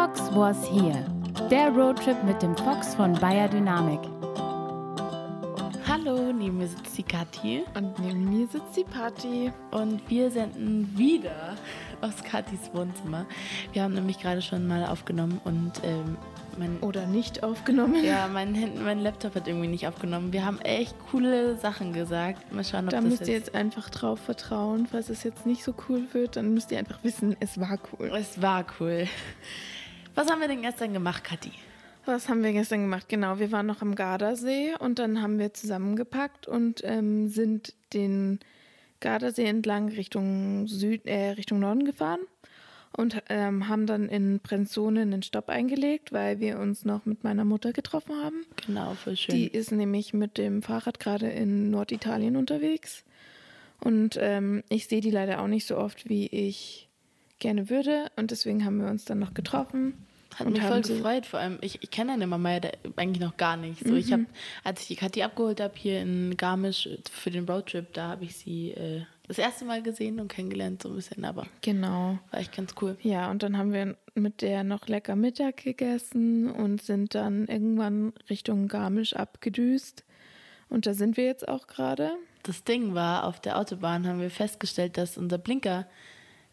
Fox was here. Der Roadtrip mit dem Fox von Bayer Dynamik. Hallo, neben mir sitzt die Kathi. Und neben mir sitzt die Party. Und wir senden wieder aus Kathis Wohnzimmer. Wir haben nämlich gerade schon mal aufgenommen und ähm, mein, Oder nicht aufgenommen. ja, mein, mein Laptop hat irgendwie nicht aufgenommen. Wir haben echt coole Sachen gesagt. Mal schauen, ob Da das müsst ihr jetzt einfach drauf vertrauen. Falls es jetzt nicht so cool wird, dann müsst ihr einfach wissen, es war cool. Es war cool. Was haben wir denn gestern gemacht, Kathi? Was haben wir gestern gemacht? Genau, wir waren noch am Gardasee und dann haben wir zusammengepackt und ähm, sind den Gardasee entlang Richtung Süd, äh, Richtung Norden gefahren und ähm, haben dann in Brenzone einen Stopp eingelegt, weil wir uns noch mit meiner Mutter getroffen haben. Genau, voll schön. Die ist nämlich mit dem Fahrrad gerade in Norditalien unterwegs. Und ähm, ich sehe die leider auch nicht so oft, wie ich gerne würde. Und deswegen haben wir uns dann noch getroffen. Hat und mich voll gefreut, vor allem, ich, ich kenne deine Mama ja eigentlich noch gar nicht. So, ich habe, als ich die Kathi abgeholt habe hier in Garmisch für den Roadtrip, da habe ich sie äh, das erste Mal gesehen und kennengelernt, so ein bisschen, aber Genau. war echt ganz cool. Ja, und dann haben wir mit der noch lecker Mittag gegessen und sind dann irgendwann Richtung Garmisch abgedüst. Und da sind wir jetzt auch gerade. Das Ding war, auf der Autobahn haben wir festgestellt, dass unser Blinker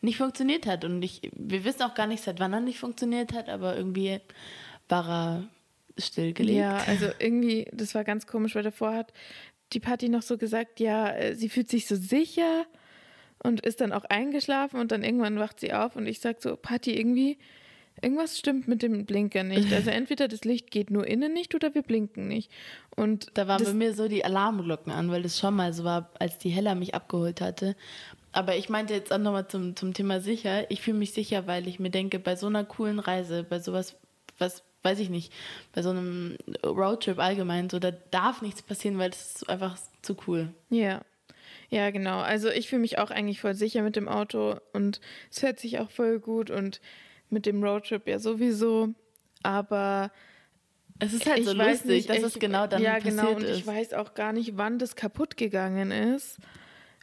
nicht funktioniert hat. Und ich, wir wissen auch gar nicht, seit wann er nicht funktioniert hat, aber irgendwie war er stillgelegt. Ja, also irgendwie, das war ganz komisch, weil davor hat die Party noch so gesagt, ja, äh, sie fühlt sich so sicher und ist dann auch eingeschlafen und dann irgendwann wacht sie auf und ich sag so, Party, irgendwie, irgendwas stimmt mit dem Blinker nicht. Also entweder das Licht geht nur innen nicht oder wir blinken nicht. Und Da waren bei mir so die Alarmglocken an, weil das schon mal so war, als die Hella mich abgeholt hatte. Aber ich meinte jetzt auch nochmal zum, zum Thema sicher. Ich fühle mich sicher, weil ich mir denke, bei so einer coolen Reise, bei sowas, was weiß ich nicht, bei so einem Roadtrip allgemein, so da darf nichts passieren, weil das ist einfach zu cool. Ja. Ja, genau. Also ich fühle mich auch eigentlich voll sicher mit dem Auto und es fährt sich auch voll gut und mit dem Roadtrip ja sowieso. Aber Es ist halt ich so weiß lustig, nicht, dass ich- es genau dann ja, passiert genau, und ist. ich weiß auch gar nicht, wann das kaputt gegangen ist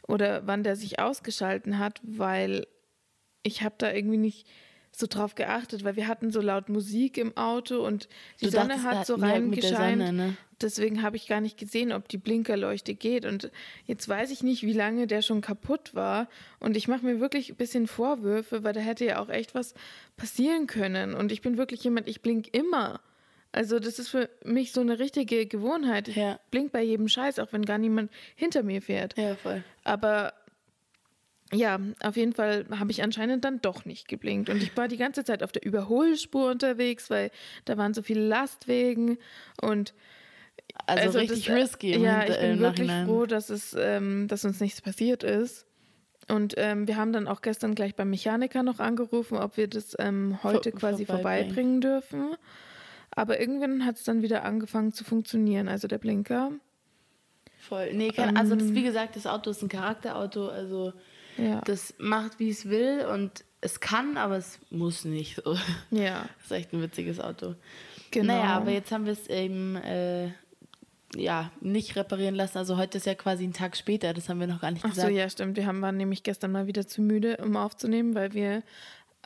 oder wann der sich ausgeschalten hat, weil ich habe da irgendwie nicht so drauf geachtet, weil wir hatten so laut Musik im Auto und die Du Sonne dachtest, hat so reingescheint. Sonne, ne? Deswegen habe ich gar nicht gesehen, ob die Blinkerleuchte geht. Und jetzt weiß ich nicht, wie lange der schon kaputt war. Und ich mache mir wirklich ein bisschen Vorwürfe, weil da hätte ja auch echt was passieren können. Und ich bin wirklich jemand, ich blink immer. Also das ist für mich so eine richtige Gewohnheit. Ich Ja. blink bei jedem Scheiß, auch wenn gar niemand hinter mir fährt. Ja, voll. Aber ja, auf jeden Fall habe ich anscheinend dann doch nicht geblinkt. Und ich war die ganze Zeit auf der Überholspur unterwegs, weil da waren so viele Lastwegen und Also, richtig das, äh, risky im Ja, ich bin wirklich Nachhinein. froh, dass, es, ähm, dass uns nichts passiert ist. Und ähm, wir haben dann auch gestern gleich beim Mechaniker noch angerufen, ob wir das ähm, heute Vor- quasi vorbeibringen. vorbeibringen dürfen. Aber irgendwann hat es dann wieder angefangen zu funktionieren, also der Blinker. Voll. Nee, also Ähm. das, wie gesagt, das Auto ist ein Charakterauto, also Ja. das macht, wie es will und es kann, aber es muss nicht. So. ja, Das ist echt ein witziges Auto. genau. Naja, aber jetzt haben wir es eben äh, ja, nicht reparieren lassen. Also heute ist ja quasi ein Tag später, das haben wir noch gar nicht Ach so, gesagt. ja, stimmt. Wir haben, waren nämlich gestern mal wieder zu müde, um aufzunehmen, weil wir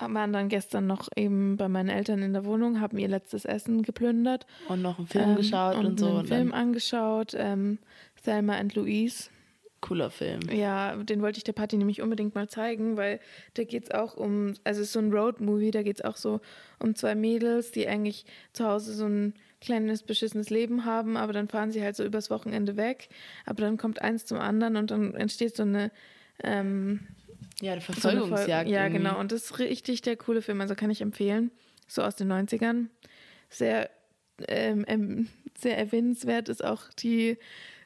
waren dann gestern noch eben bei meinen Eltern in der Wohnung, haben ihr letztes Essen geplündert. Und noch einen Film ähm, geschaut und, so. einen Und Film angeschaut, ähm, Thelma and Louise. cooler Film. Ja, den wollte ich der Party nämlich unbedingt mal zeigen, weil da geht es auch um, also es ist so ein Road-Movie, da geht es auch so um zwei Mädels, die eigentlich zu Hause so ein kleines, beschissenes Leben haben, aber dann fahren sie halt so übers Wochenende weg, aber dann kommt eins zum anderen und dann entsteht so eine ähm, Ja, so eine Verfolgungsjagd. Folge- Ja, irgendwie. genau. Und das ist richtig der coole Film. Also kann ich empfehlen. So aus den 90ern. Sehr, ähm, ähm, sehr erwähnenswert ist auch die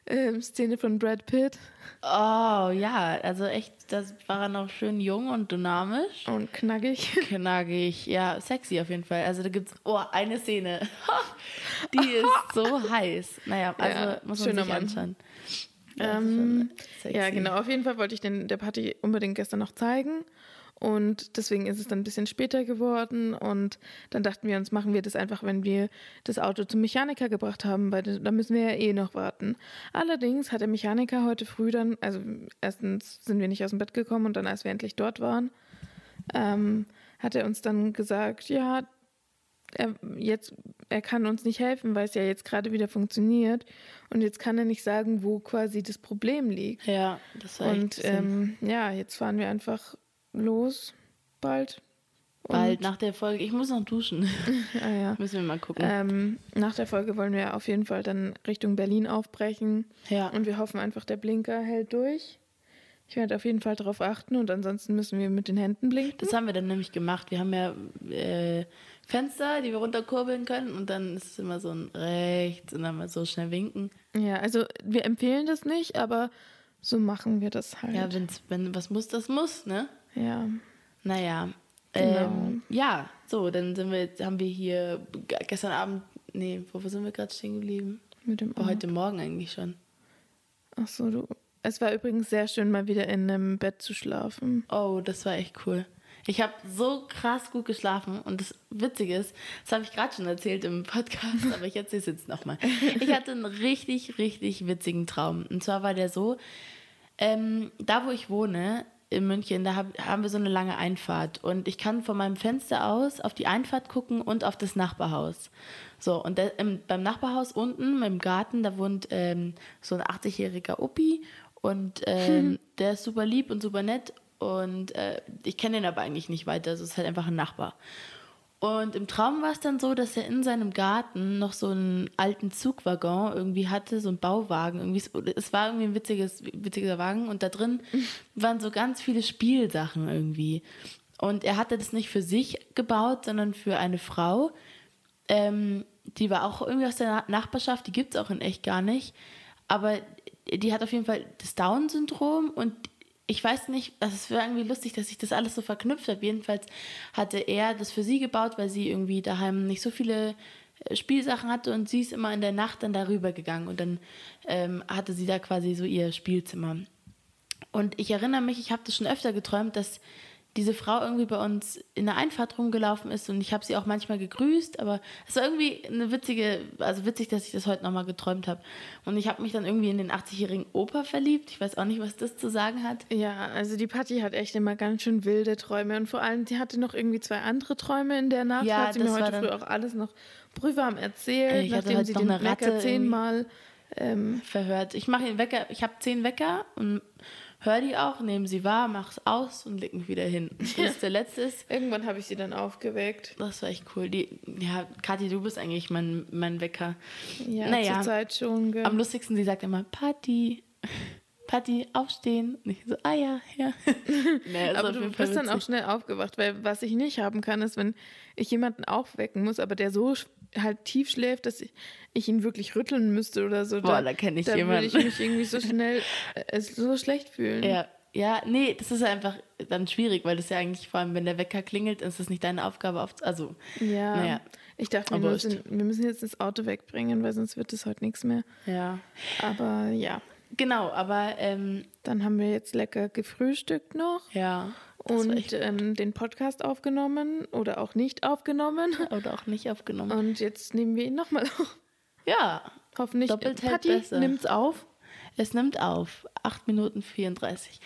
ähm, Szene von Brad Pitt Oh ja, also echt, das war er noch schön jung und dynamisch. und knackig. Knackig, ja, sexy auf jeden Fall. Also da gibt's, oh, eine Szene. Die ist so heiß. Naja, also Ja, muss man sich Mann. anschauen. Ähm, ja, genau. Auf jeden Fall wollte ich den der Party unbedingt gestern noch zeigen. Und deswegen ist es dann ein bisschen später geworden. Und dann dachten wir uns, machen wir das einfach, wenn wir das Auto zum Mechaniker gebracht haben, weil da müssen wir ja eh noch warten. Allerdings hat der Mechaniker heute früh dann, also erstens sind wir nicht aus dem Bett gekommen und dann, als wir endlich dort waren, ähm, hat er uns dann gesagt, ja, er jetzt, er kann uns nicht helfen, weil es ja jetzt gerade wieder funktioniert. Und jetzt kann er nicht sagen, wo quasi das Problem liegt. Ja, das war Und ähm, ja, jetzt fahren wir einfach los, bald. bald nach der Folge. Ich muss noch duschen. Ah, ja. Müssen wir mal gucken. Ähm, nach der Folge wollen wir auf jeden Fall dann Richtung Berlin aufbrechen. ja. Und wir hoffen einfach, der Blinker hält durch. Ich werde auf jeden Fall darauf achten und ansonsten müssen wir mit den Händen blinken. Das haben wir dann nämlich gemacht. Wir haben ja äh, Fenster, die wir runterkurbeln können und dann ist es immer so ein rechts und dann mal so schnell winken. Ja, also wir empfehlen das nicht, aber so machen wir das halt. Ja, wenn's, wenn was muss, das muss, ne? ja. Naja. Genau. Ähm, ja, so, dann sind wir haben wir hier gestern Abend, nee, wo sind wir gerade stehen geblieben? mit dem Oh, heute Morgen eigentlich schon. Ach so, du. Es war übrigens sehr schön, mal wieder in einem Bett zu schlafen. Oh, das war echt cool. Ich habe so krass gut geschlafen und das Witzige ist, das habe ich gerade schon erzählt im Podcast, aber ich erzähle es jetzt nochmal. Ich hatte einen richtig, richtig witzigen Traum. Und zwar war der so, ähm, da wo ich wohne, in München, da hab, haben wir so eine lange Einfahrt und ich kann von meinem Fenster aus auf die Einfahrt gucken und auf das Nachbarhaus. So, und der, im, beim Nachbarhaus unten im Garten, da wohnt ähm, so ein 80-jähriger Opi und ähm, der ist super lieb und super nett und äh, ich kenne ihn aber eigentlich nicht weiter, also es ist halt einfach ein Nachbar. Und im Traum war es dann so, dass er in seinem Garten noch so einen alten Zugwaggon irgendwie hatte, so einen Bauwagen. Irgendwie, es war irgendwie ein witziges, witziger Wagen und da drin waren so ganz viele Spielsachen irgendwie. Und er hatte das nicht für sich gebaut, sondern für eine Frau. Ähm, die war auch irgendwie aus der Na- Nachbarschaft, die gibt es auch in echt gar nicht. Aber die hat auf jeden Fall das Down-Syndrom und ich weiß nicht, also es war irgendwie lustig, dass ich das alles so verknüpft habe. Jedenfalls hatte er das für sie gebaut, weil sie irgendwie daheim nicht so viele äh, Spielsachen hatte und sie ist immer in der Nacht dann darüber gegangen und dann ähm, hatte sie da quasi so ihr Spielzimmer. Und ich erinnere mich, ich habe das schon öfter geträumt, dass diese Frau irgendwie bei uns in der Einfahrt rumgelaufen ist und ich habe sie auch manchmal gegrüßt, aber es war irgendwie eine witzige, also witzig, dass ich das heute nochmal geträumt habe. Und ich habe mich dann irgendwie in den 80-jährigen Opa verliebt. Ich weiß auch nicht, was das zu sagen hat. Ja, also die Patti hat echt immer ganz schön wilde Träume und vor allem, sie hatte noch irgendwie zwei andere Träume in der Nacht. Ja, hat sie mir heute früh auch alles noch prüfwarm erzählt, Ich hatte nachdem heute sie noch den Wecker zehnmal ähm, Verhört. Ich mache den Wecker, ich habe zehn Wecker und höre die auch, nehme sie wahr, mach's aus und leg mich wieder hin. Bis der letzte ist. Irgendwann habe ich sie dann aufgeweckt. Das war echt cool. Die, ja, Kathi, du bist eigentlich mein, mein Wecker. Ja, Naja. zur Zeit schon. Gell? Am lustigsten, sie sagt immer, Patti, Patti, aufstehen. Und ich so, ah ja, ja. nee, ist aber du bist dann auch witzig. schnell aufgewacht, weil was ich nicht haben kann, ist, wenn ich jemanden aufwecken muss, aber der so halt tief schläft, dass ich, ich ihn wirklich rütteln müsste oder so. Boah, da kenn ich da jemanden. würde ich mich irgendwie so schnell äh, so schlecht fühlen. Ja, ja, nee, das ist einfach dann schwierig, weil das ja eigentlich, vor allem wenn der Wecker klingelt, ist es nicht deine Aufgabe, auf, also, Ja. Naja. Ich dachte, wir müssen, wir müssen jetzt das Auto wegbringen, weil sonst wird es heute nichts mehr. ja. Aber ja, Genau, aber, ähm, dann haben wir jetzt lecker gefrühstückt noch ja. Und ähm, den Podcast aufgenommen oder auch nicht aufgenommen. Oder auch nicht aufgenommen. Und jetzt nehmen wir ihn nochmal auf. ja, Hoffentlich. Doppelt Patti besser. nimmt's auf. es nimmt auf. 8 Minuten 34.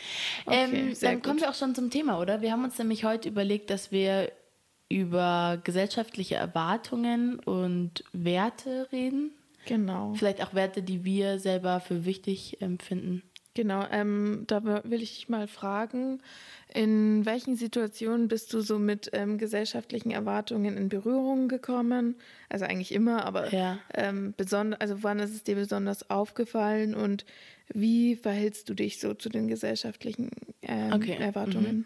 Okay, ähm, dann kommen gut. wir auch schon zum Thema, oder? Wir haben uns nämlich heute überlegt, dass wir über gesellschaftliche Erwartungen und Werte reden. Genau. Vielleicht auch Werte, die wir selber für wichtig empfinden. Genau, ähm, da will ich dich mal fragen, in welchen Situationen bist du so mit ähm, gesellschaftlichen Erwartungen in Berührung gekommen? Also eigentlich immer, aber Ja. ähm, besonders, also wann ist es dir besonders aufgefallen und wie verhältst du dich so zu den gesellschaftlichen ähm, Okay, Erwartungen?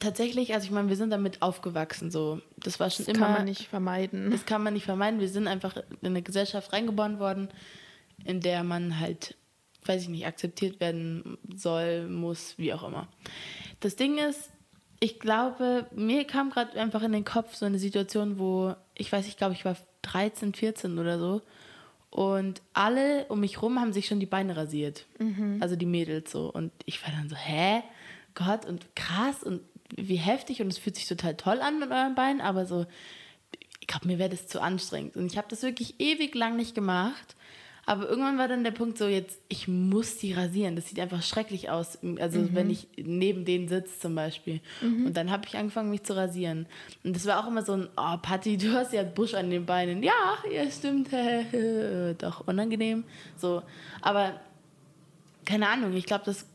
Tatsächlich, also ich meine, wir sind damit aufgewachsen, so. Das war schon Das immer. kann man nicht vermeiden. Das kann man nicht vermeiden. Wir sind einfach in eine Gesellschaft reingeboren worden, in der man halt, weiß ich nicht, akzeptiert werden soll, muss, wie auch immer. Das Ding ist, ich glaube, mir kam gerade einfach in den Kopf so eine Situation, wo, ich weiß, ich glaube, ich war 13, 14 oder so. Und alle um mich rum haben sich schon die Beine rasiert. Also die Mädels so. Und ich war dann so, hä? Gott, und krass und wie heftig. Und es fühlt sich total toll an mit euren Beinen, aber so, ich glaube, mir wäre das zu anstrengend. Und ich habe das wirklich ewig lang nicht gemacht. Aber irgendwann war dann der Punkt so, jetzt, ich muss die rasieren. Das sieht einfach schrecklich aus. Also Mhm. wenn ich neben denen sitze zum Beispiel. Und dann habe ich angefangen, mich zu rasieren. Und das war auch immer so ein, oh Patti, du hast ja Busch an den Beinen. Ja, ja, stimmt. Doch, unangenehm. So, aber keine Ahnung, ich glaube, das,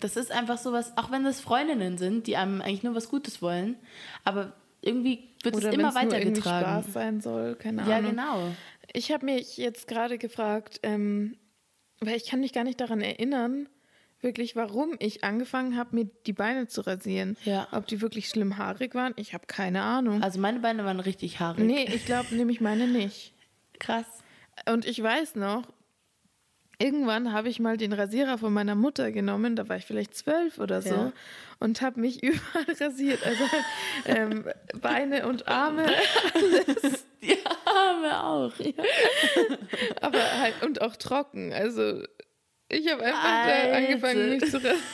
das ist einfach sowas, auch wenn das Freundinnen sind, die einem eigentlich nur was Gutes wollen, aber irgendwie wird Oder es immer weitergetragen. Spaß sein soll, keine Ja, Ahnung. genau. Ich habe mich jetzt gerade gefragt, ähm, weil ich kann mich gar nicht daran erinnern, wirklich, warum ich angefangen habe, mir die Beine zu rasieren. Ja. Ob die wirklich schlimm haarig waren, ich habe keine Ahnung. Also meine Beine waren richtig haarig. nee, ich glaube nämlich meine nicht. Krass. Und ich weiß noch, irgendwann habe ich mal den Rasierer von meiner Mutter genommen, da war ich vielleicht zwölf oder so, Ja. und habe mich überall rasiert. Also ähm, Beine und Arme, Die Arme auch. aber halt und auch trocken. Also ich habe einfach da Alter. angefangen, mich zu rasieren.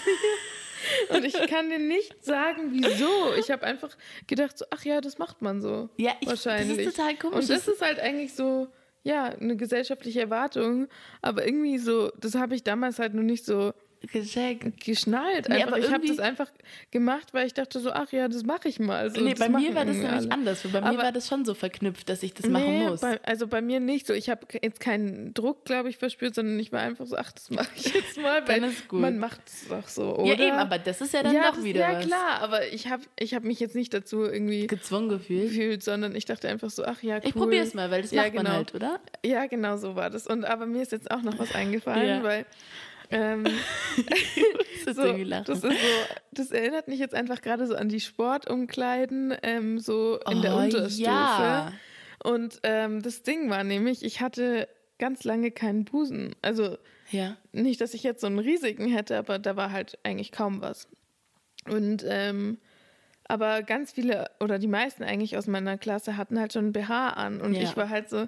Und ich kann dir nicht sagen, wieso. Ich habe einfach gedacht, so, ach ja, das macht man so. Ja, ich- das ist wahrscheinlich. total komisch. Und das ist halt eigentlich so, ja, eine gesellschaftliche Erwartung. Aber irgendwie so, das habe ich damals halt noch nicht so Gecheckt. geschnallt. Nee, Einfach. aber ich habe das einfach gemacht, weil ich dachte so, ach ja, das mache ich mal. So, nee, bei mir war das nämlich alle. anders. Bei mir Aber- war das schon so verknüpft, dass ich das machen nee, muss. Bei, also bei mir nicht so. Ich habe jetzt keinen Druck, glaube ich, verspürt, sondern ich war einfach so, ach, das mache ich jetzt mal, weil Dann ist gut. man macht es doch so, oder? ja, eben, aber das ist ja dann ja, doch wieder Ja, klar, aber ich habe ich hab mich jetzt nicht dazu irgendwie gezwungen gefühlt. gefühlt, sondern ich dachte einfach so, ach ja, cool. Ich probiere es mal, weil das Ja, macht man genau. halt, oder? Ja, genau so war das. Und aber mir ist jetzt auch noch was eingefallen, Ja. weil ähm, Das so, das so, das erinnert mich jetzt einfach gerade so an die Sportumkleiden, ähm, so in der Oh, Unterstufe. ja. Und ähm, das Ding war nämlich, ich hatte ganz lange keinen Busen. Also ja. nicht, dass ich jetzt so einen riesigen hätte, aber da war halt eigentlich kaum was. Und ähm, aber ganz viele oder die meisten eigentlich aus meiner Klasse hatten halt schon einen BH an und Ja. ich war halt so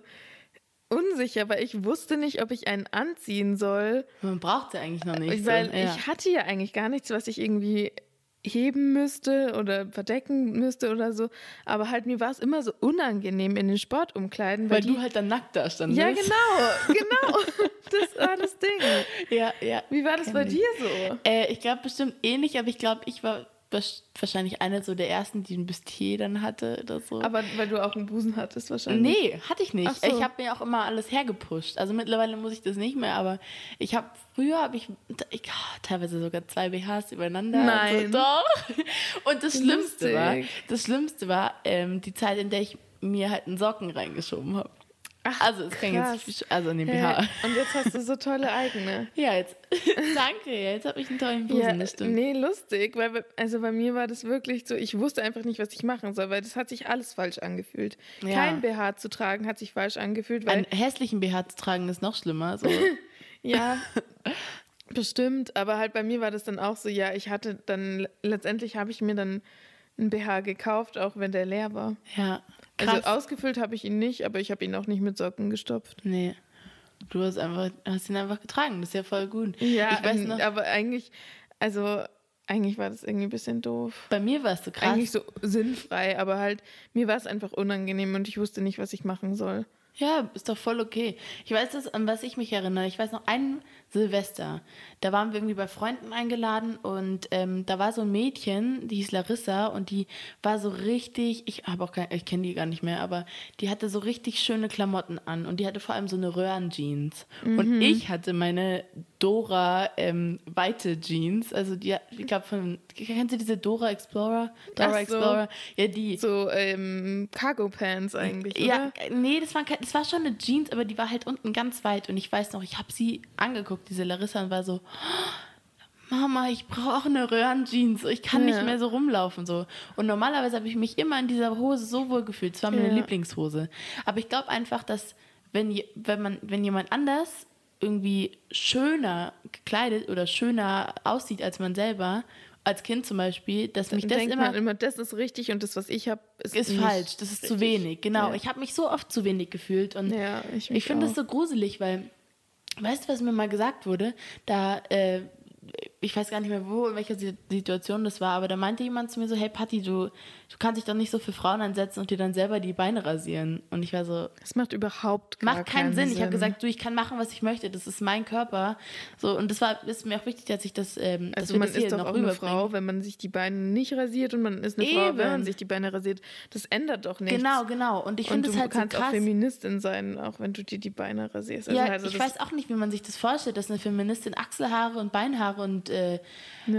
unsicher, weil ich wusste nicht, ob ich einen anziehen soll, Man braucht ja eigentlich noch nicht. weil so. ja. ich hatte ja eigentlich gar nichts, was ich irgendwie heben müsste oder verdecken müsste oder so, aber halt mir war es immer so unangenehm in den Sportumkleiden, weil, weil die du halt dann nackt da standest. ja genau, genau, das war das Ding. Ja, ja. Wie war das bei ich. dir so? Äh, ich glaube bestimmt ähnlich, aber ich glaube, ich war wahrscheinlich eine so der ersten, die ein Bustier dann hatte oder so. Aber weil du auch einen Busen hattest wahrscheinlich. Nee, hatte ich nicht. So. Ich habe mir auch immer alles hergepusht. Also mittlerweile muss ich das nicht mehr, aber ich habe früher habe ich, ich ah, teilweise sogar zwei BHs übereinander. Nein. So, doch. Und das Schlimmste war, Lustig. das Schlimmste war ähm, die Zeit, in der ich mir halt einen Socken reingeschoben habe. Ach, Also es krass. jetzt also in den Hä? BH. Und jetzt hast du so tolle eigene. Ja, jetzt. Danke, jetzt habe ich einen tollen Busen, Ja, das stimmt. nee, lustig, weil bei- also bei mir war das wirklich so, ich wusste einfach nicht, was ich machen soll, weil das hat sich alles falsch angefühlt. Ja. Kein BH zu tragen hat sich falsch angefühlt, weil Einen hässlichen BH zu tragen ist noch schlimmer. So. ja, bestimmt, aber halt bei mir war das dann auch so, ja, ich hatte dann letztendlich habe ich mir dann einen BH gekauft, auch wenn der leer war. ja, krass. Also ausgefüllt habe ich ihn nicht, aber ich habe ihn auch nicht mit Socken gestopft. nee. Du hast, einfach, hast ihn einfach getragen, das ist ja voll gut. Ja, ich weiß noch, aber eigentlich, also eigentlich war das irgendwie ein bisschen doof. bei mir war es so krass. Eigentlich so sinnfrei, aber halt, mir war es einfach unangenehm und ich wusste nicht, was ich machen soll. Ja, ist doch voll okay. Ich weiß das, an was ich mich erinnere. Ich weiß noch, ein Silvester, da waren wir irgendwie bei Freunden eingeladen und ähm, da war so ein Mädchen, die hieß Larissa und die war so richtig, ich habe auch kein, ich kenne die gar nicht mehr, aber die hatte so richtig schöne Klamotten an und die hatte vor allem so eine Röhrenjeans. Und ich hatte meine Dora ähm, weite Jeans, also die, ich glaube von, kennst du diese Dora Explorer? Dora so. Explorer? Ja, die. So ähm, Cargo Pants eigentlich, oder? Ja, nee, das war, kein- das war schon eine Jeans, aber die war halt unten ganz weit. Und ich weiß noch, ich habe sie angeguckt, diese Larissa, und war so, Mama, ich brauche eine Röhrenjeans. Ich kann Ja. nicht mehr so rumlaufen. So. Und normalerweise habe ich mich immer in dieser Hose so wohl gefühlt. Es war meine Ja. Lieblingshose. Aber ich glaube einfach, dass wenn, wenn, man, wenn jemand anders irgendwie schöner gekleidet oder schöner aussieht als man selber, als Kind zum Beispiel, dass mich Dann das denkt immer man immer, das ist richtig und das, was ich habe, ist, ist falsch, das ist zu richtig. wenig. Genau, Ja. ich habe mich so oft zu wenig gefühlt und Ja, ich ich, finde das so gruselig, weil weißt du, was mir mal gesagt wurde? Da äh, ich weiß gar nicht mehr wo, in welcher Situation das war, aber da meinte jemand zu mir so, hey Patti, du, du kannst dich doch nicht so für Frauen ansetzen und dir dann selber die Beine rasieren. Und ich war so, das macht überhaupt gar macht keinen, Sinn. Sinn. Ich habe gesagt, du, ich kann machen, was ich möchte, das ist mein Körper. So, und das war, ist mir auch wichtig, dass ich das, ähm, dass also wir man das hier ist doch auch eine. Frau, wenn man sich die Beine nicht rasiert und man ist eine Frau, wenn man Eben. sich die Beine rasiert. Das ändert doch nichts. Genau, genau. Und ich finde du es halt so kannst auch krass. Feministin sein, auch wenn du dir die Beine rasierst. Also ja, also ich weiß auch nicht, wie man sich das vorstellt, dass eine Feministin Achselhaare und Beinhaare und äh,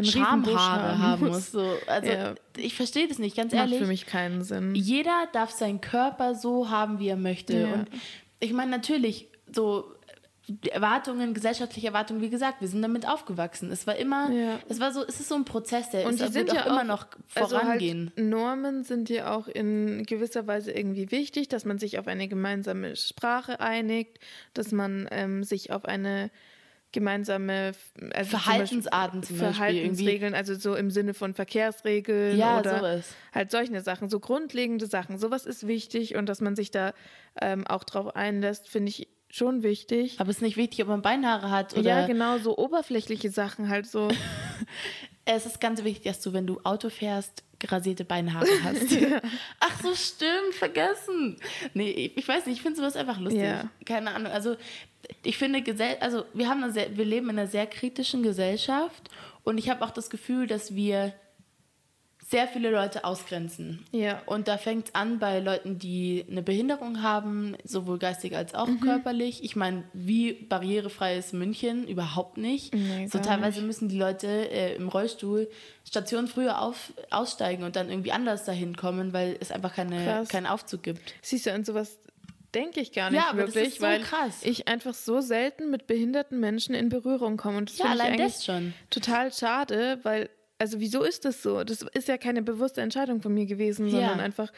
Schamhaare haben muss. So. Also Ja. ich verstehe das nicht, ganz macht ehrlich. für mich keinen Sinn. Jeder darf seinen Körper so haben, wie er möchte. Ja. Und ich meine, natürlich, so Erwartungen, gesellschaftliche Erwartungen, wie gesagt, wir sind damit aufgewachsen. Es war immer, Ja. es war so, es ist so ein Prozess, der Und ist, die wird sind auch ja immer auch- noch Also vorangehen. halt Normen sind ja auch in gewisser Weise irgendwie wichtig, dass man sich auf eine gemeinsame Sprache einigt, dass man ähm, sich auf eine gemeinsame also Verhaltensarten zum Beispiel Verhaltensregeln, also so im Sinne von Verkehrsregeln Ja, oder sowas. halt solche Sachen, so grundlegende Sachen. Sowas ist wichtig und dass man sich da ähm, auch drauf einlässt, finde ich schon wichtig. Aber es ist nicht wichtig, ob man Beinhaare hat oder. ja, genau, so oberflächliche Sachen halt so. Es ist ganz wichtig, dass du, wenn du Auto fährst, rasierte Beinhaare hast. Ach so, stimmt, vergessen. Nee, ich, ich weiß nicht, ich finde sowas einfach lustig. Ja. Keine Ahnung. Also, ich finde, also wir, haben eine sehr, wir leben in einer sehr kritischen Gesellschaft und ich habe auch das Gefühl, dass wir sehr viele Leute ausgrenzen. Ja. Und da fängt es an bei Leuten, die eine Behinderung haben, sowohl geistig als auch Mhm. körperlich. Ich meine, wie barrierefrei ist München? Überhaupt nicht. Nee, so teilweise müssen die Leute äh, im Rollstuhl Station früher auf, aussteigen und dann irgendwie anders dahin kommen, weil es einfach keine, Krass. keinen Aufzug gibt. Siehst du, an sowas denke ich gar nicht Ja, wirklich, so weil krass. ich einfach so selten mit behinderten Menschen in Berührung komme. Und das Ja, finde ich allein eigentlich das schon. total schade, weil, also wieso ist das so? Das ist ja keine bewusste Entscheidung von mir gewesen, Ja. sondern einfach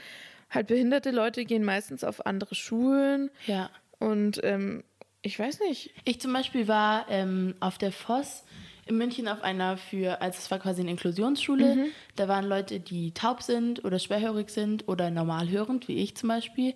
halt behinderte Leute gehen meistens auf andere Schulen Ja. und ähm, ich weiß nicht. Ich zum Beispiel war ähm, auf der Voss in München auf einer für, also es war quasi eine Inklusionsschule. Mhm. Da waren Leute, die taub sind oder schwerhörig sind oder normalhörend, wie ich zum Beispiel.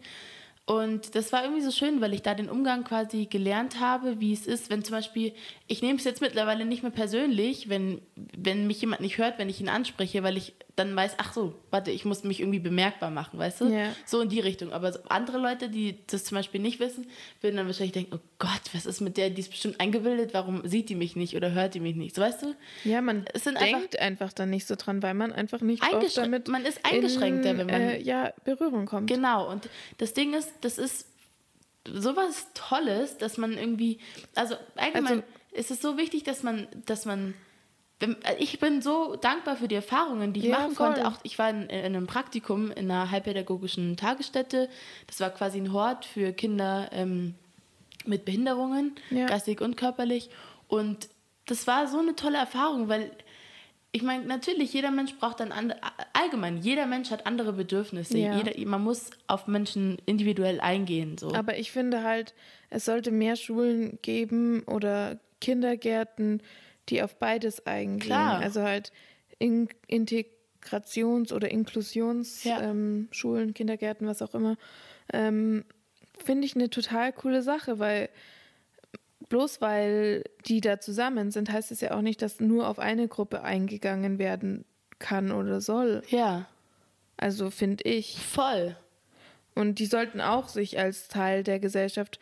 Und das war irgendwie so schön, weil ich da den Umgang quasi gelernt habe, wie es ist, wenn zum Beispiel, ich nehme es jetzt mittlerweile nicht mehr persönlich, wenn, wenn mich jemand nicht hört, wenn ich ihn anspreche, weil ich dann weiß, ach so, warte, ich muss mich irgendwie bemerkbar machen, weißt du? Ja. So in die Richtung. Aber so andere Leute, die das zum Beispiel nicht wissen, würden dann wahrscheinlich denken, oh Gott, was ist mit der, die ist bestimmt eingebildet, warum sieht die mich nicht oder hört die mich nicht? So weißt du? Ja, man denkt einfach, dann nicht so dran, weil man einfach nicht oft damit man ist eingeschränkter, in, wenn man- äh, ja, Berührung kommt. Genau, und das Ding ist, das ist sowas Tolles, dass man irgendwie, also allgemein Also- ist es so wichtig, dass man, dass man, ich bin so dankbar für die Erfahrungen, die ich Ja, machen voll. konnte. Auch ich war in, in einem Praktikum in einer heilpädagogischen Tagesstätte. Das war quasi ein Hort für Kinder ähm, mit Behinderungen, Ja. geistig und körperlich. Und das war so eine tolle Erfahrung, weil ich meine, natürlich, jeder Mensch braucht dann andere, allgemein, jeder Mensch hat andere Bedürfnisse. Ja. Jeder, man muss auf Menschen individuell eingehen. So. Aber ich finde halt, es sollte mehr Schulen geben oder Kindergärten, die auf beides eingehen. Klar. Also halt in Integrations- oder Inklusionsschulen, Ja. ähm, Kindergärten, was auch immer. Ähm, finde ich eine total coole Sache, weil bloß weil die da zusammen sind, heißt es ja auch nicht, dass nur auf eine Gruppe eingegangen werden kann oder soll. ja, Also finde ich. voll. Und die sollten auch sich als Teil der Gesellschaft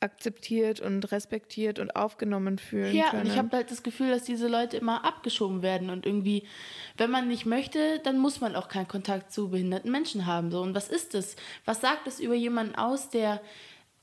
akzeptiert und respektiert und aufgenommen fühlen Ja, können. und ich habe halt das Gefühl, dass diese Leute immer abgeschoben werden und irgendwie, wenn man nicht möchte, dann muss man auch keinen Kontakt zu behinderten Menschen haben. So. Und was ist das? Was sagt das über jemanden aus, der,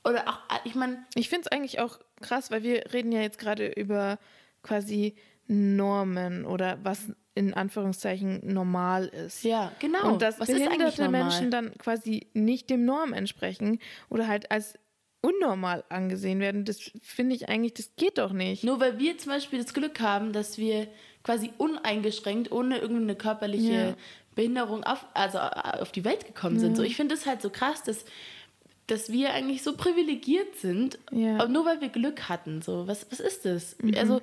oder auch, ich meine, Ich finde es eigentlich auch krass, weil wir reden ja jetzt gerade über quasi Normen oder was in Anführungszeichen normal ist. ja, genau. Und dass was behinderte? Menschen dann quasi nicht dem Norm entsprechen oder halt als unnormal angesehen werden, das finde ich eigentlich, das geht doch nicht. Nur weil wir zum Beispiel das Glück haben, dass wir quasi uneingeschränkt, ohne irgendeine körperliche Ja. Behinderung auf, also äh, auf die Welt gekommen sind. So, ich finde es halt so krass, dass, dass wir eigentlich so privilegiert sind, Ja. nur weil wir Glück hatten. So, was, was ist das? Mhm. Also,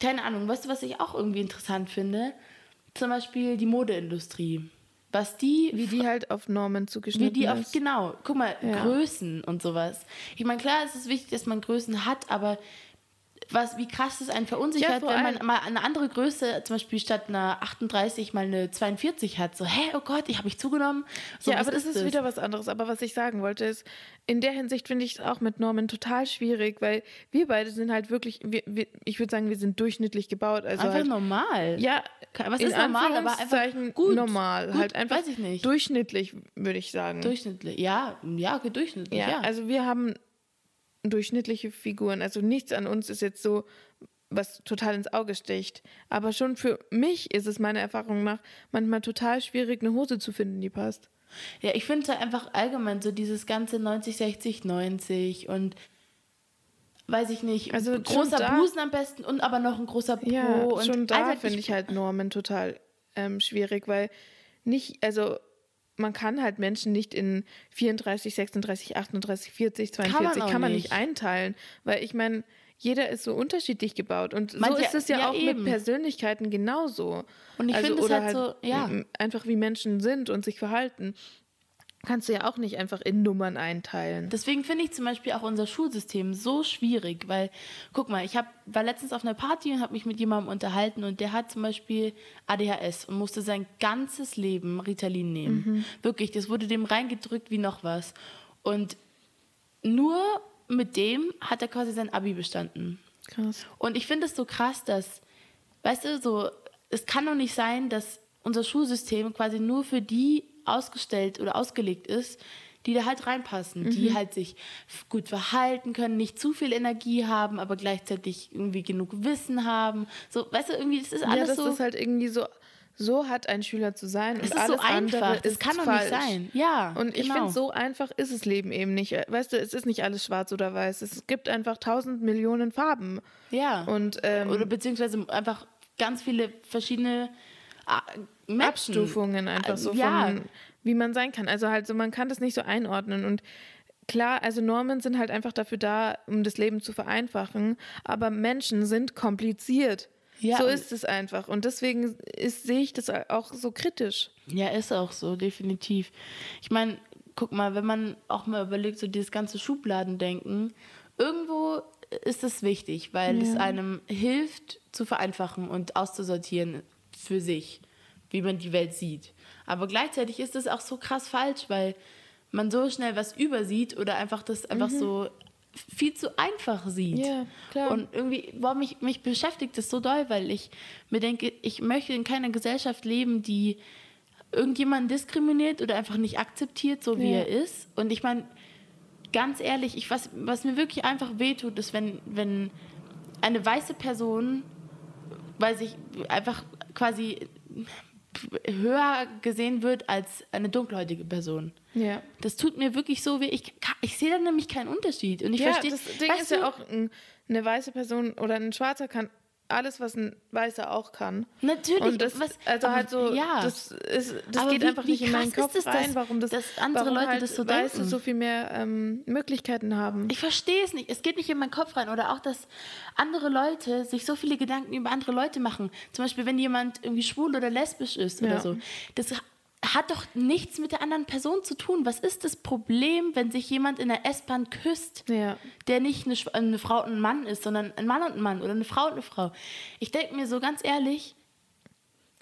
keine Ahnung, weißt du, was ich auch irgendwie interessant finde? Zum Beispiel die Modeindustrie. Was die Wie die halt auf Normen wie zugeschnitten die auf, ist. genau, guck mal, Ja. Größen und sowas. Ich meine, klar, es ist wichtig, dass man Größen hat, aber was, wie krass es einen verunsichert, Ja, wenn man mal eine andere Größe, zum Beispiel statt einer 38 mal eine 42 hat. So, hä, oh Gott, ich habe mich zugenommen. So, ja, aber das ist wieder was anderes. Aber was ich sagen wollte ist, in der Hinsicht finde ich es auch mit Normen total schwierig, weil wir beide sind halt wirklich, wir, wir, ich würde sagen, wir sind durchschnittlich gebaut. Also Einfach halt, normal. Ja, Was ist normal, aber einfach gut. normal. Gut, halt einfach weiß ich nicht. durchschnittlich, würde ich sagen. Durchschnittlich. Ja, ja, okay, durchschnittlich. ja, Ja, also wir haben durchschnittliche Figuren. Also nichts an uns ist jetzt so, was total ins Auge sticht. Aber schon für mich ist es meiner Erfahrung nach manchmal total schwierig, eine Hose zu finden, die passt. Ja, ich finde einfach allgemein so dieses ganze 90, 60, 90 und weiß ich nicht, Also großer da- Busen am besten und aber noch ein großer Po. Ja, und schon da finde ich halt Normen total ähm, schwierig, weil nicht, also man kann halt Menschen nicht in 34, 36, 38, 40, 42 auch kann man nicht. nicht einteilen, weil ich meine, jeder ist so unterschiedlich gebaut und so Manche- ist es ja, ja, auch eben. mit Persönlichkeiten genauso. Und ich finde es oder halt so, ja. einfach wie Menschen sind und sich verhalten, kannst du ja auch nicht einfach in Nummern einteilen. Deswegen finde ich zum Beispiel auch unser Schulsystem so schwierig, weil, guck mal, ich hab, war letztens auf einer Party und habe mich mit jemandem unterhalten und der hat zum Beispiel ADHS und musste sein ganzes Leben Ritalin nehmen. Wirklich, das wurde dem reingedrückt wie noch was. Und nur mit dem hat er quasi sein Abi bestanden. Krass. Und ich finde es so krass, dass, weißt du, so, es kann doch nicht sein, dass unser Schulsystem quasi nur für die ausgestellt oder ausgelegt ist, die da halt reinpassen, die halt sich gut verhalten können, nicht zu viel Energie haben, aber gleichzeitig irgendwie genug Wissen haben. So, weißt du, irgendwie, das ist Ja, alles das so. ist halt irgendwie so, so hat ein Schüler zu sein Es und ist so alles andere einfach, das ist kann doch falsch. nicht sein. Ja, Und ich genau. finde, so einfach ist es Leben eben nicht. Weißt du, es ist nicht alles schwarz oder weiß. Es gibt einfach tausend Millionen Farben. ja. Und ähm, oder beziehungsweise einfach ganz viele verschiedene Menschen. Abstufungen einfach so Ja. von, wie man sein kann. Also halt so, man kann das nicht so einordnen und Klar, also Normen sind halt einfach dafür da, um das Leben zu vereinfachen, aber Menschen sind kompliziert. Ja, so ist es einfach. Und deswegen ist, sehe ich das auch so kritisch. Ja, ist auch so, definitiv. Ich meine, guck mal, wenn man auch mal überlegt, so dieses ganze Schubladendenken, irgendwo ist es wichtig, weil es Ja. einem hilft zu vereinfachen und auszusortieren für sich, wie man die Welt sieht. Aber gleichzeitig ist es auch so krass falsch, weil man so schnell was übersieht oder einfach das einfach so viel zu einfach sieht. Mhm. Ja, klar. Und irgendwie, boah, mich, mich beschäftigt das so doll, weil ich mir denke, ich möchte in keiner Gesellschaft leben, die irgendjemanden diskriminiert oder einfach nicht akzeptiert, so wie Ja. er ist. Und ich meine, ganz ehrlich, ich, was, was mir wirklich einfach wehtut, ist, wenn, wenn eine weiße Person, weil sich einfach quasi höher gesehen wird als eine dunkelhäutige Person. Ja. Das tut mir wirklich so weh. Ich, ich sehe da nämlich keinen Unterschied. Und ich ja, verstehe. das Ding ist ja du, auch, ein, eine weiße Person oder ein Schwarzer kann alles, was ein Weißer auch kann. Natürlich. Und das, was, also aber halt so, ja. das, ist, das geht wie- einfach wie nicht in meinen Kopf es, rein, warum das, dass andere warum Leute halt das so Weiße denken? so viel mehr ähm, Möglichkeiten haben. Ich verstehe es nicht. Es geht nicht in meinen Kopf rein. Oder auch, dass andere Leute sich so viele Gedanken über andere Leute machen. Zum Beispiel, wenn jemand irgendwie schwul oder lesbisch ist Ja. oder so. Das hat doch nichts mit der anderen Person zu tun. Was ist das Problem, wenn sich jemand in der S-Bahn küsst, Ja. der nicht eine, eine Frau und ein Mann ist, sondern ein Mann und ein Mann oder eine Frau und eine Frau? Ich denke mir so ganz ehrlich,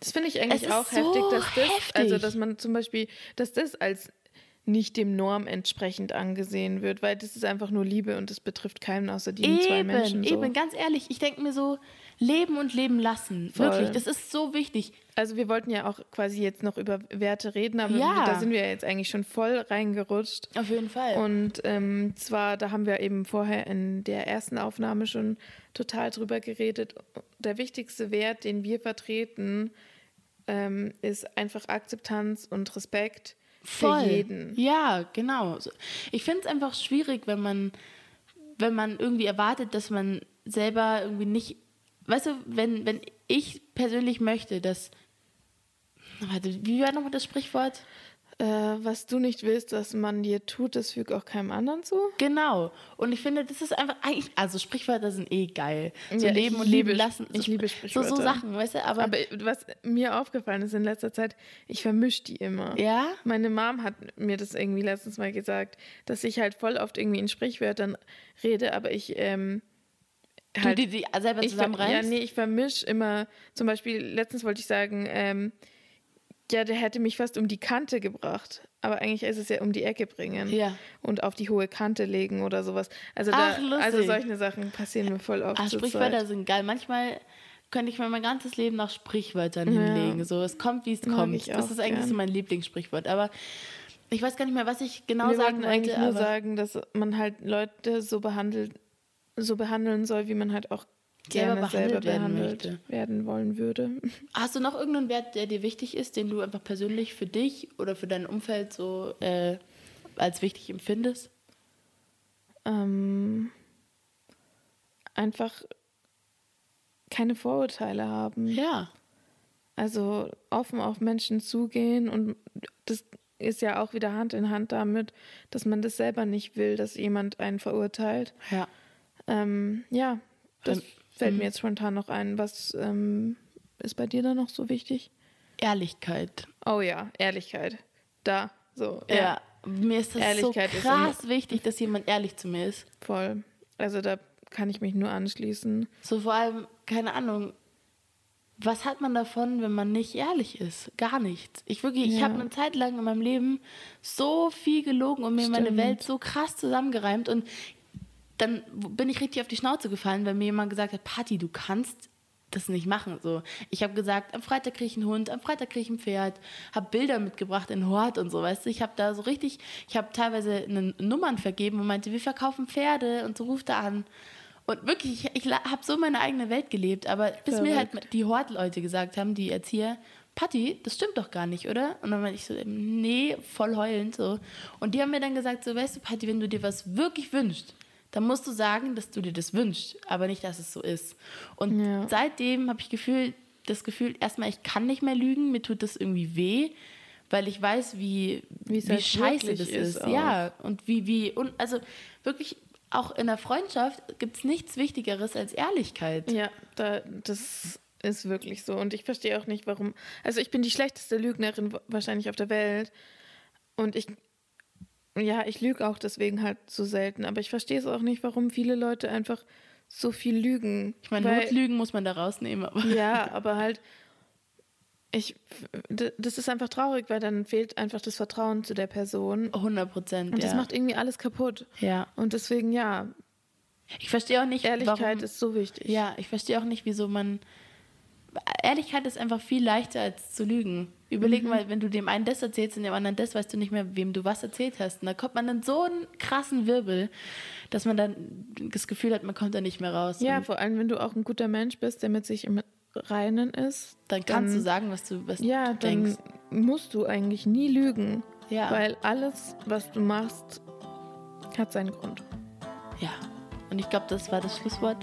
Das finde ich eigentlich auch so heftig, dass das, heftig. also dass man zum Beispiel, dass das als nicht dem Norm entsprechend angesehen wird, weil das ist einfach nur Liebe und das betrifft keinen außer die zwei Menschen. So. eben, ganz ehrlich, ich denke mir so, leben und leben lassen. Voll. Wirklich, das ist so wichtig. Also wir wollten ja auch quasi jetzt noch über Werte reden, aber Ja. da sind wir ja jetzt eigentlich schon voll reingerutscht. Auf jeden Fall. Und ähm, zwar, da haben wir eben vorher in der ersten Aufnahme schon total drüber geredet. Der wichtigste Wert, den wir vertreten, ähm, ist einfach Akzeptanz und Respekt für jeden. Ja, genau. Ich finde es einfach schwierig, wenn man, wenn man irgendwie erwartet, dass man selber irgendwie nicht. Weißt du, wenn, wenn ich persönlich möchte, dass. Warte, wie war nochmal das Sprichwort? Äh, was du nicht willst, dass man dir tut, das fügt auch keinem anderen zu. Genau. Und ich finde, das ist einfach eigentlich, also Sprichwörter sind eh geil. So Ja, ich leben und liebe- leben lassen. ich so, liebe so, so Sprichwörter. Sachen, weißt du, aber, Aber was mir aufgefallen ist in letzter Zeit, ich vermische die immer. ja, Meine Mom hat mir das irgendwie letztens mal gesagt, dass ich halt voll oft irgendwie in Sprichwörtern rede, aber ich ähm, halt du die, die selber zusammenreimst? Ja, nee, ich vermisch immer, zum Beispiel, letztens wollte ich sagen, ähm, ja, der hätte mich fast um die Kante gebracht. Aber eigentlich ist es ja um die Ecke bringen Ja. und auf die hohe Kante legen oder sowas. Also, Ach, da, also solche Sachen passieren mir voll oft. Ach, Sprichwörter Zeit. sind geil. Manchmal könnte ich mir mein ganzes Leben nach Sprichwörtern Ja. hinlegen. So, es kommt, wie es kommt. Das ist eigentlich gern. so mein Lieblingssprichwort. Aber ich weiß gar nicht mehr, was ich genau Wir sagen wollten eigentlich wollte. nur sagen, dass man halt Leute so behandelt, so behandeln soll, wie man halt auch Selber gerne selber behandelt werden behandelt möchte. werden wollen würde. Hast du noch irgendeinen Wert, der dir wichtig ist, den du einfach persönlich für dich oder für dein Umfeld so äh, als wichtig empfindest? ähm, einfach keine Vorurteile haben. Ja. Also offen auf Menschen zugehen und das ist ja auch wieder Hand in Hand damit, dass man das selber nicht will, dass jemand einen verurteilt. Ja. Ähm, ja, das Ähm, fällt mir jetzt spontan noch ein. Was ähm, ist bei dir da noch so wichtig? Ehrlichkeit. Oh ja, Ehrlichkeit. Da, so. Ja. Mir ist das Ehrlichkeit so ist krass wichtig, dass jemand ehrlich zu mir ist. voll. Also da kann ich mich nur anschließen. So vor allem, keine Ahnung, was hat man davon, wenn man nicht ehrlich ist? Gar nichts. Ich wirklich, ich Ja. habe eine Zeit lang in meinem Leben so viel gelogen und mir meine Stimmt. Welt so krass zusammengereimt und dann bin ich richtig auf die Schnauze gefallen, weil mir jemand gesagt hat, Patti, du kannst das nicht machen. So, ich habe gesagt, am Freitag kriege ich einen Hund, am Freitag kriege ich ein Pferd, habe Bilder mitgebracht in Hort und so, weißt du. Ich habe da so richtig, ich habe teilweise Nummern vergeben und meinte, wir verkaufen Pferde und so ruft er an. Und wirklich, ich, ich habe so meine eigene Welt gelebt, aber bis mir halt Verrückt. die Hort-Leute gesagt haben, die Erzieher, Patti, das stimmt doch gar nicht, oder? Und dann meinte ich so, nee, voll heulend so. Und die haben mir dann gesagt, so, weißt du, Patti, wenn du dir was wirklich wünschst, dann musst du sagen, dass du dir das wünschst, aber nicht, dass es so ist. Und Ja. seitdem habe ich Gefühl, das Gefühl, erstmal, ich kann nicht mehr lügen, mir tut das irgendwie weh, weil ich weiß, wie, Wie es wie halt scheiße das ist ist. Ja, und wie, wie, und also wirklich, auch in der Freundschaft gibt es nichts Wichtigeres als Ehrlichkeit. Ja, da, das ist wirklich so. Und ich verstehe auch nicht, warum. Also ich bin die schlechteste Lügnerin wa- wahrscheinlich auf der Welt. Und ich, ja, ich lüge auch deswegen halt so selten. Aber ich verstehe es auch nicht, warum viele Leute einfach so viel lügen. Ich meine, Weil- Notlügen muss man da rausnehmen, aber Ja, aber halt, ich, das ist einfach traurig, weil dann fehlt einfach das Vertrauen zu der Person. 100 Prozent. Und ja. das macht irgendwie alles kaputt. ja. Und deswegen, ja, Ich verstehe auch nicht, Ehrlichkeit warum, ist so wichtig. Ja, ich verstehe auch nicht, wieso man. Ehrlichkeit ist einfach viel leichter als zu lügen. Überleg mal, wenn du dem einen das erzählst und dem anderen das, weißt du nicht mehr, wem du was erzählt hast. Und da kommt man in so einen krassen Wirbel, dass man dann das Gefühl hat, man kommt da nicht mehr raus. Ja, vor allem, wenn du auch ein guter Mensch bist, der mit sich im Reinen ist. dann kannst dann- du sagen, was du, was Ja, du dann denkst. musst du eigentlich nie lügen. Ja. Weil alles, was du machst, hat seinen Grund. Ja. Und ich glaube, das war das Schlusswort.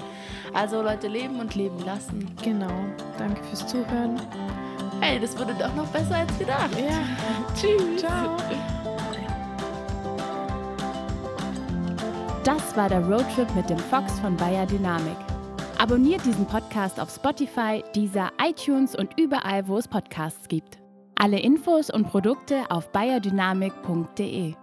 Also Leute, leben und leben lassen. Genau. Danke fürs Zuhören. Hey, das wurde doch noch besser als gedacht. Ja. Tschüss. Ciao. Das war der Roadtrip mit dem Fox von Bayer Dynamik. Abonniert diesen Podcast auf Spotify, Deezer, iTunes und überall, wo es Podcasts gibt. Alle Infos und Produkte auf bayerdynamik.de.